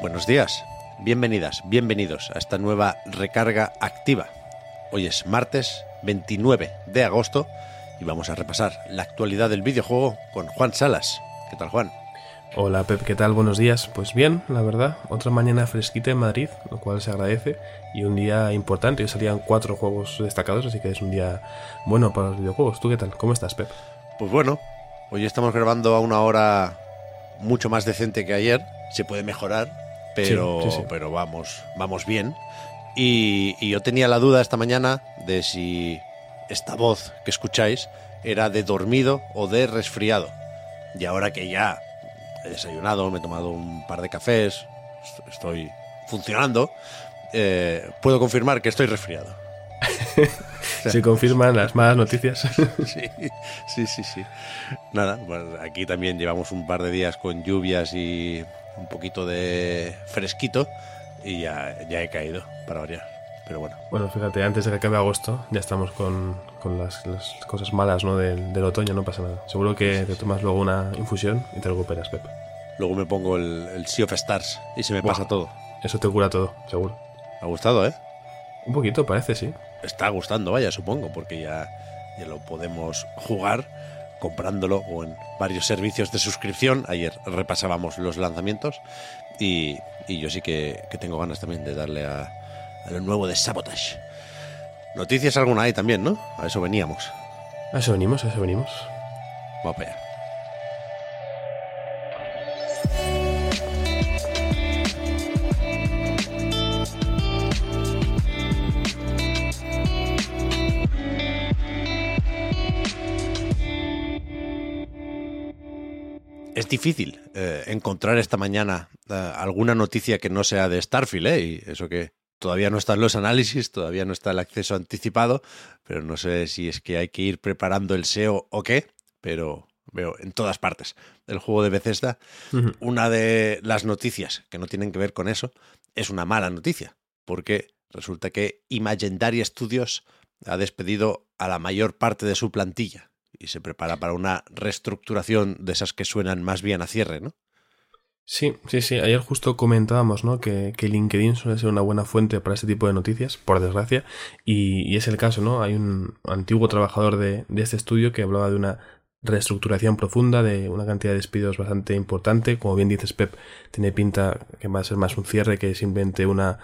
Buenos días, bienvenidas, bienvenidos a esta nueva recarga activa. Hoy es martes 29 de agosto y vamos a repasar la actualidad del videojuego con Juan Salas. ¿Qué tal, Juan? Hola Pep, ¿qué tal? Buenos días. Pues bien, la verdad, otra mañana fresquita en Madrid, lo cual se agradece, y un día importante. Hoy salían cuatro juegos destacados, así que es un día bueno para los videojuegos. ¿Tú qué tal? ¿Cómo estás, Pep? Pues bueno, hoy estamos grabando a una hora mucho más decente que ayer. Se puede mejorar, pero, Sí, sí, sí. pero vamos, vamos bien. Y, y yo tenía la duda esta mañana de si esta voz que escucháis era de dormido o de resfriado. Y ahora que ya he desayunado, me he tomado un par de cafés, est- estoy funcionando, eh, puedo confirmar que estoy resfriado. Se confirman las malas noticias. Sí, sí, sí, sí. Nada, pues aquí también llevamos un par de días con lluvias y un poquito de fresquito y ya, ya he caído para variar. Pero bueno, bueno, fíjate, antes de que acabe agosto ya estamos con, con las, las cosas malas ¿no? del, del otoño, no pasa nada. Seguro que te tomas luego una infusión y te recuperas, Pep. luego me pongo el, el Sea of Stars y se me pasa todo. Eso te cura todo, seguro. Ha gustado, ¿eh? Un poquito, parece, sí. Está gustando, vaya, supongo, porque ya, ya lo podemos jugar comprándolo o en varios servicios de suscripción. Ayer repasábamos los lanzamientos y, y yo sí que, que tengo ganas también de darle a, a lo nuevo de Sabotage. Noticias alguna hay también, ¿no? A eso veníamos. A eso venimos, a eso venimos. Vamos para allá. Es difícil eh, encontrar esta mañana eh, alguna noticia que no sea de Starfield, ¿eh? Y eso que todavía no están los análisis, todavía no está el acceso anticipado, pero no sé si es que hay que ir preparando el SEO o qué, pero veo en todas partes el juego de Bethesda. Una de las noticias que no tienen que ver con eso es una mala noticia, porque resulta que Imagendary Studios ha despedido a la mayor parte de su plantilla y se prepara para una reestructuración de esas que suenan más bien a cierre, ¿no? Sí, sí, sí. Ayer justo comentábamos, ¿no? Que, que LinkedIn suele ser una buena fuente para este tipo de noticias, por desgracia. Y, y es el caso, ¿no? Hay un antiguo trabajador de, de este estudio que hablaba de una reestructuración profunda, de una cantidad de despidos bastante importante. Como bien dices, Pep, tiene pinta que va a ser más un cierre que simplemente una,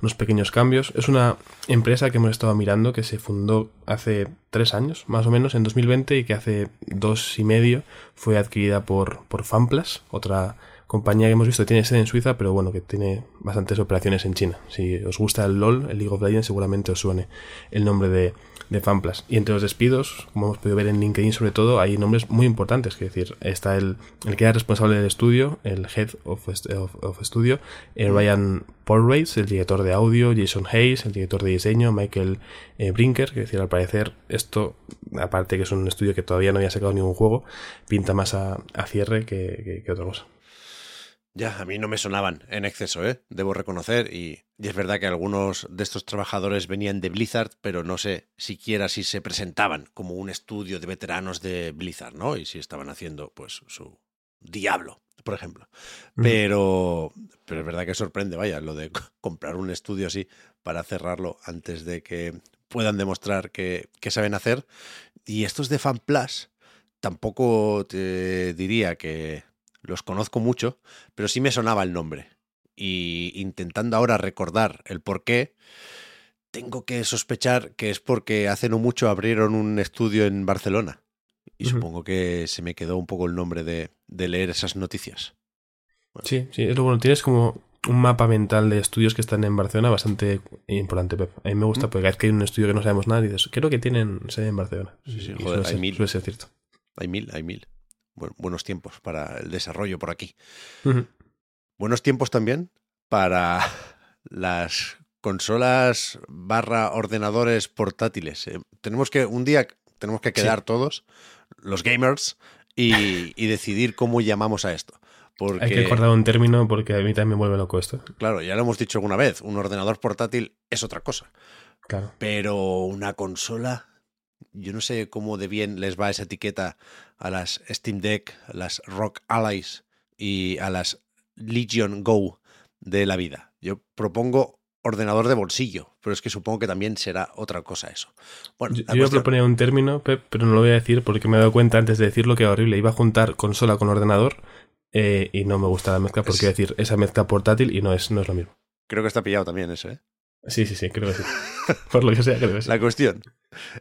unos pequeños cambios. Es una empresa que hemos estado mirando que se fundó hace tres años, más o menos, en 2020, y que hace dos y medio fue adquirida por, por Fanplas, otra compañía que hemos visto tiene sede en Suiza, pero bueno, que tiene bastantes operaciones en China. Si os gusta el LOL, el League of Legends, seguramente os suene el nombre de, de Fanplas. Y entre los despidos, como hemos podido ver en LinkedIn sobre todo, hay nombres muy importantes, que decir, está el, el que era responsable del estudio, el Head of, of, of Studio, eh, Ryan Porrace, el director de audio, Jason Hayes, el director de diseño, Michael eh, Brinker, que decir, al parecer esto, aparte que es un estudio que todavía no había sacado ningún juego, pinta más a, a cierre que, que- que otra cosa. Ya, a mí no me sonaban en exceso, ¿eh? Debo reconocer. Y, y es verdad que algunos de estos trabajadores venían de Blizzard, pero no sé siquiera si se presentaban como un estudio de veteranos de Blizzard, ¿no? Y si estaban haciendo, pues, su Diablo, por ejemplo. Pero, pero es verdad que sorprende, vaya, lo de comprar un estudio así para cerrarlo antes de que puedan demostrar que, que saben hacer. Y estos de FanPlus tampoco te diría que los conozco mucho, pero sí me sonaba el nombre. Y intentando ahora recordar el por qué, tengo que sospechar que es porque hace no mucho abrieron un estudio en Barcelona. Y supongo que se me quedó un poco el nombre de, de leer esas noticias. Sí, sí, es lo bueno. Tienes como un mapa mental de estudios que están en Barcelona bastante importante, Pep. A mí me gusta porque cada vez que hay un estudio que no sabemos nada, dices, creo que tienen sede en Barcelona. Sí, sí, Y joder, hay ser, mil. suele ser cierto. hay mil, hay mil. Buenos tiempos para el desarrollo por aquí. Buenos tiempos también para las consolas barra ordenadores portátiles. Eh, tenemos que, un día tenemos que quedar todos, los gamers, y, decidir cómo llamamos a esto. Hay que acordar un término porque a mí también me vuelve loco esto. Claro, ya lo hemos dicho alguna vez, un ordenador portátil es otra cosa. Claro. Pero una consola, yo no sé cómo de bien les va esa etiqueta a las Steam Deck, a las Rock Allies y a las Legion Go de la vida. Yo propongo ordenador de bolsillo, pero es que supongo que también será otra cosa eso. Bueno, yo, iba a proponer un término, pero no lo voy a decir porque me he dado cuenta antes de decirlo que horrible. Iba a juntar consola con ordenador eh, y no me gusta la mezcla porque decir esa mezcla portátil y no es, no es lo mismo. Creo que está pillado también eso, ¿eh? Sí, sí, sí, creo que sí. Por lo que sea, creo que sí. La cuestión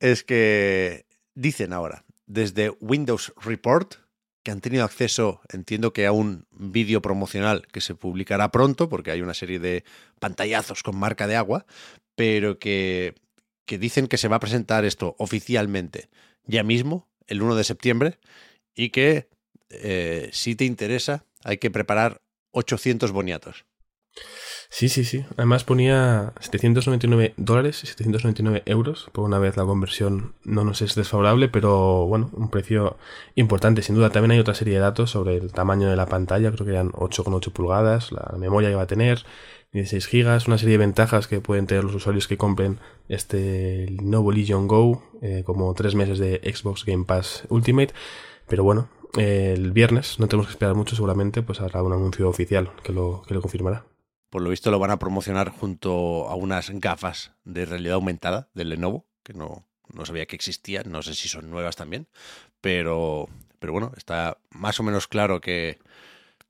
es que dicen ahora, desde Windows Report, que han tenido acceso, entiendo que a un vídeo promocional que se publicará pronto, porque hay una serie de pantallazos con marca de agua, pero que, que dicen que se va a presentar esto oficialmente ya mismo, el 1 de septiembre, y que eh, si te interesa, hay que preparar 800 boniatos. Sí, sí, sí. Además ponía 799 dólares y 799 euros. Por una vez la conversión no nos es desfavorable, pero bueno, un precio importante. Sin duda, también hay otra serie de datos sobre el tamaño de la pantalla. Creo que eran 8,8 pulgadas, la memoria que va a tener, 16 gigas, una serie de ventajas que pueden tener los usuarios que compren este nuevo Legion Go, eh, como tres meses de Xbox Game Pass Ultimate. Pero bueno, el viernes, no tenemos que esperar mucho seguramente, pues habrá un anuncio oficial que lo, que lo confirmará por lo visto lo van a promocionar junto a unas gafas de realidad aumentada del Lenovo, que no, no sabía que existían, no sé si son nuevas también, pero, pero bueno, está más o menos claro que,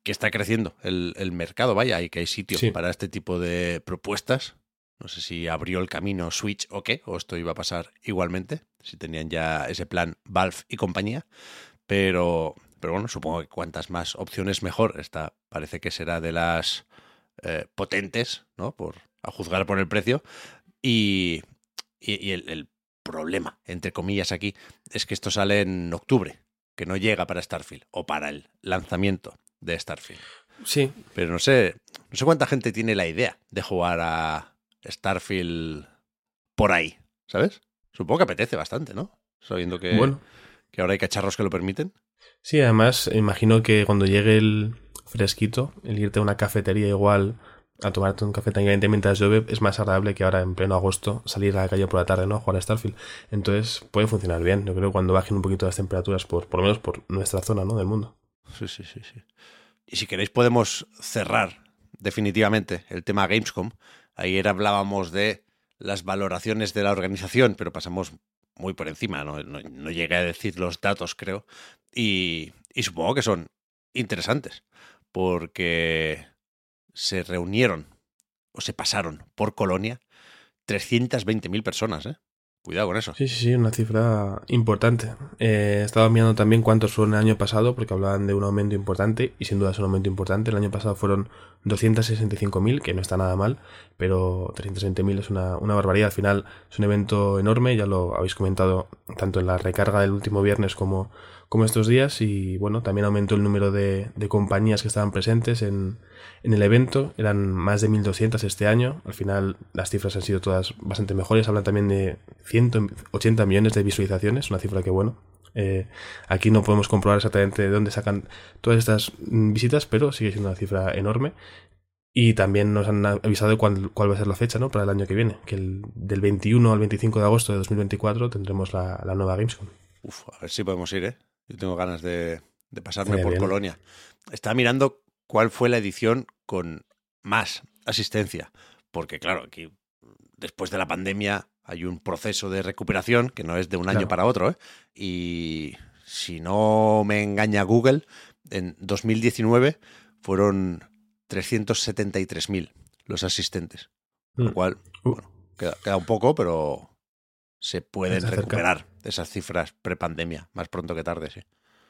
que está creciendo el, el, mercado, vaya, y que hay sitio para este tipo de propuestas. No sé si abrió el camino Switch o qué, o esto iba a pasar igualmente, si tenían ya ese plan Valve y compañía, pero, pero bueno, supongo que cuantas más opciones mejor. Esta parece que será de las eh, potentes, ¿no? Por, a juzgar por el precio. Y, y, el, problema, entre comillas, aquí, es que esto sale en octubre, que no llega para Starfield, o para el lanzamiento de Starfield. Sí. Pero no sé, no sé cuánta gente tiene la idea de jugar a Starfield por ahí, ¿sabes? Supongo que apetece bastante, ¿no? Sabiendo que, que ahora hay cacharros que lo permiten. Sí, además, imagino que cuando llegue el, fresquito, el irte a una cafetería igual a tomarte un café tranquilamente mientras llueve es más agradable que ahora en pleno agosto salir a la calle por la tarde, ¿no? A jugar a Starfield. Entonces puede funcionar bien. Yo creo cuando bajen un poquito las temperaturas, por, por lo menos por nuestra zona, ¿no? Del mundo. Sí, sí, sí, sí. Y si queréis podemos cerrar definitivamente el tema Gamescom. Ayer hablábamos de las valoraciones de la organización, pero pasamos muy por encima, no, llegué a decir los datos, creo. Y supongo que son interesantes porque se reunieron o se pasaron por Colonia 320.000 personas, ¿eh? Cuidado con eso. Sí, sí, sí, una cifra importante. Eh, estaba mirando también cuántos fueron el año pasado, porque hablaban de un aumento importante, y sin duda es un aumento importante. El año pasado fueron 265.000, que no está nada mal, pero 320.000 es una, barbaridad. Al final es un evento enorme, ya lo habéis comentado tanto en la recarga del último viernes como, como estos días y bueno, también aumentó el número de, compañías que estaban presentes en, el evento, eran más de 1.200 este año, al final las cifras han sido todas bastante mejores, hablan también de 180 millones de visualizaciones, una cifra que bueno, eh, aquí no podemos comprobar exactamente de dónde sacan todas estas visitas, pero sigue siendo una cifra enorme. Y también nos han avisado de cuál, va a ser la fecha ¿no? para el año que viene, que el, del 21 al 25 de agosto de 2024 tendremos la, la nueva Gamescom. Uf, a ver si podemos ir, ¿eh? Yo tengo ganas de, pasarme por Colonia. Estaba mirando cuál fue la edición con más asistencia. Porque, claro, aquí después de la pandemia hay un proceso de recuperación que no es de un año para otro. ¿eh? Y si no me engaña Google, en 2019 fueron 373.000 los asistentes. Lo mm. cual, uh. bueno, queda, queda, un poco, pero se pueden recuperar esas cifras prepandemia, más pronto que tarde, sí.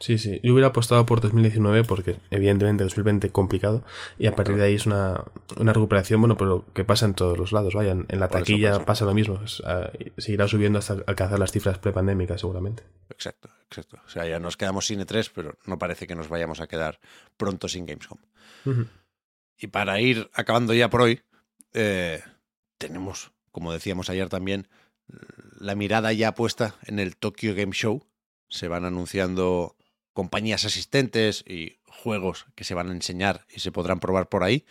Sí, sí. Yo hubiera apostado por 2019 porque evidentemente 2020 complicado y a partir de ahí es una, una recuperación, bueno, pero que pasa en todos los lados, vaya, en, la taquilla pasa lo mismo, ah, seguirá subiendo hasta alcanzar las cifras prepandémicas seguramente. Exacto, exacto. O sea, ya nos quedamos sin E3, pero no parece que nos vayamos a quedar pronto sin Gamescom. Y para ir acabando ya por hoy, eh, tenemos, como decíamos ayer también, la mirada ya puesta en el Tokyo Game Show. Se van anunciando compañías asistentes y juegos que se van a enseñar y se podrán probar por ahí.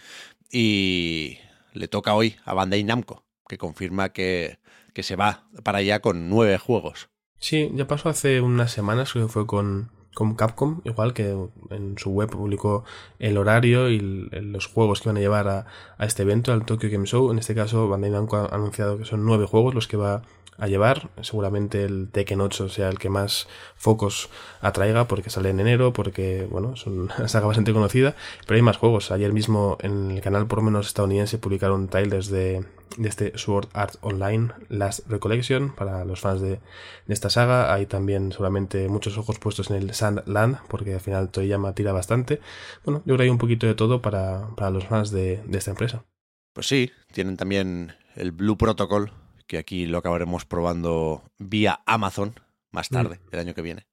Y le toca hoy a Bandai Namco, que confirma que, que se va para allá con nueve juegos. Sí, ya pasó hace unas semanas, que fue con, con Capcom, igual que en su web publicó el horario y los juegos que van a llevar a, este evento, al Tokyo Game Show. En este caso, Bandai Namco ha anunciado que son nueve juegos los que va a llevar. Seguramente el Tekken 8 sea el que más focos atraiga porque sale en enero, porque bueno, es una saga bastante conocida, pero hay más juegos. Ayer mismo en el canal por lo menos estadounidense publicaron trailers de, de este Sword Art Online Last Recollection para los fans de, de, esta saga. Hay también seguramente muchos ojos puestos en el Sandland porque al final Toyama tira bastante. Bueno, yo creo que hay un poquito de todo para, para los fans de, de esta empresa. Pues sí, tienen también el Blue Protocol, que aquí lo acabaremos probando vía Amazon más mm. tarde, el año que viene.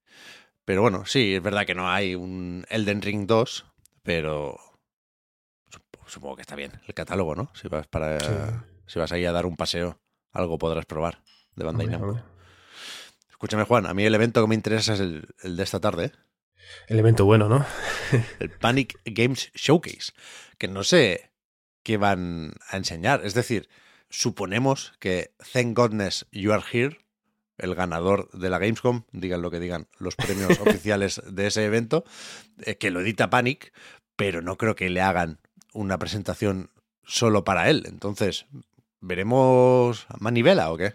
Pero bueno, sí, es verdad que no hay un Elden Ring 2, pero supongo que está bien el catálogo, ¿no? Si vas para si vas ahí a dar un paseo, algo podrás probar de Bandai Namco. Escúchame, Juan, a mí el evento que me interesa es el, el de esta tarde. ¿eh? El evento bueno, ¿no? el Panic Games Showcase, que no sé qué van a enseñar. Es decir, suponemos que Thank Godness You Are Here, el ganador de la Gamescom, digan lo que digan los premios oficiales de ese evento, eh, que lo edita Panic, pero no creo que le hagan una presentación solo para él. Entonces, ¿veremos manivela o qué?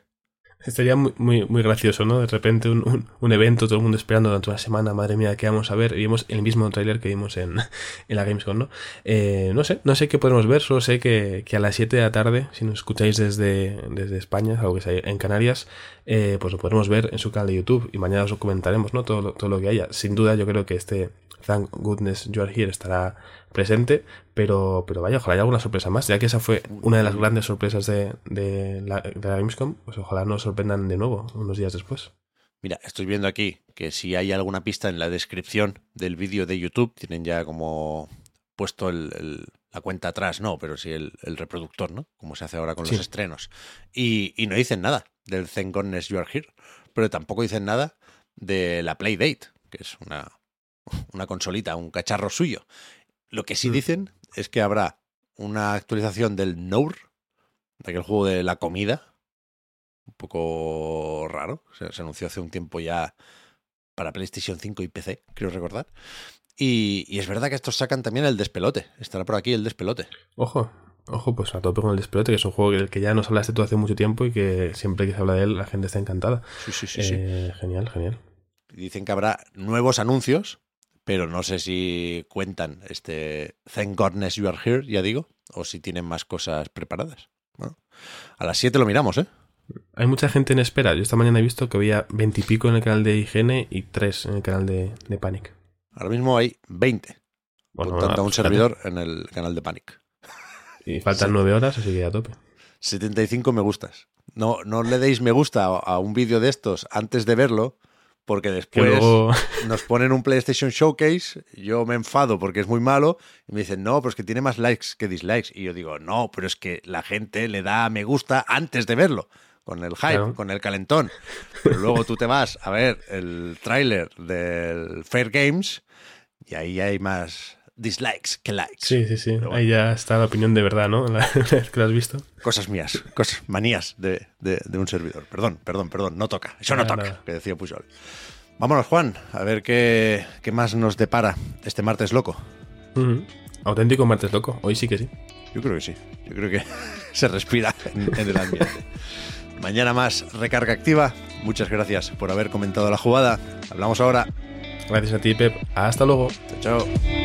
Estaría muy, muy, muy gracioso, ¿no? De repente un, un, evento, todo el mundo esperando durante una semana, madre mía, ¿qué vamos a ver? Y vimos el mismo tráiler que vimos en, en, la Gamescom, ¿no? Eh, no sé, no sé qué podemos ver, solo sé que, que, a las 7 de la tarde, si nos escucháis desde, desde España, algo que sea en Canarias, eh, pues lo podremos ver en su canal de YouTube y mañana os comentaremos, ¿no? Todo, todo lo que haya. Sin duda, yo creo que este Thank Goodness You Are Here estará presente, pero, pero vaya, ojalá haya alguna sorpresa más, ya que esa fue una de las grandes sorpresas de, de, la, de la Gamescom, pues ojalá nos sorprendan de nuevo unos días después. Mira, estoy viendo aquí que si hay alguna pista en la descripción del vídeo de YouTube, tienen ya como puesto el, el, la cuenta atrás, no, pero sí el, el, reproductor, ¿no? Como se hace ahora con sí. los estrenos. Y, y, no dicen nada del Thank Goodness You Are Here, pero tampoco dicen nada de la Playdate, que es una, una consolita, un cacharro suyo. Lo que sí dicen es que habrá una actualización del Nour, de aquel juego de la comida, un poco raro, se, se, anunció hace un tiempo ya para PlayStation 5 y PC, creo recordar. Y, y, es verdad que estos sacan también el despelote, estará por aquí el despelote. Ojo, ojo, pues a tope con el despelote, que es un juego del que ya nos hablaste tú hace mucho tiempo y que siempre que se habla de él la gente está encantada. Sí, sí, sí. Eh, sí. Genial, genial. Dicen que habrá nuevos anuncios pero no sé si cuentan este Thank Godness You Are Here, ya digo, o si tienen más cosas preparadas. Bueno, a las 7 lo miramos, ¿eh? Hay mucha gente en espera. Yo esta mañana he visto que había 20 y pico en el canal de IGN y 3 en el canal de, de Panic. Ahora mismo hay 20. Bueno, por tanto, un pues servidor en el canal de Panic. Y faltan sí. 9 horas, así que a tope. 75 me gustas. No, no le deis me gusta a un vídeo de estos antes de verlo, porque después luego... nos ponen un PlayStation Showcase, yo me enfado porque es muy malo, y me dicen, no, pero es que tiene más likes que dislikes. Y yo digo, no, pero es que la gente le da me gusta antes de verlo, con el hype, claro. con el calentón. Pero luego tú te vas a ver el tráiler del Fair Games y ahí hay más dislikes que likes. Sí, sí, sí. Bueno. Ahí ya está la opinión de verdad, ¿no? La que lo has visto. Cosas mías, cosas, manías de, de, de un servidor. Perdón, perdón, perdón, no toca. Eso no, no toca, nada. que decía Pujol. Vámonos, Juan, a ver qué, qué más nos depara este martes loco. Uh -huh. Auténtico martes loco, hoy sí que sí. Yo creo que sí. Yo creo que se respira en, en el ambiente. Mañana más recarga activa. Muchas gracias por haber comentado la jugada. Hablamos ahora. Gracias a ti, Pep. Hasta luego. Chao, chao.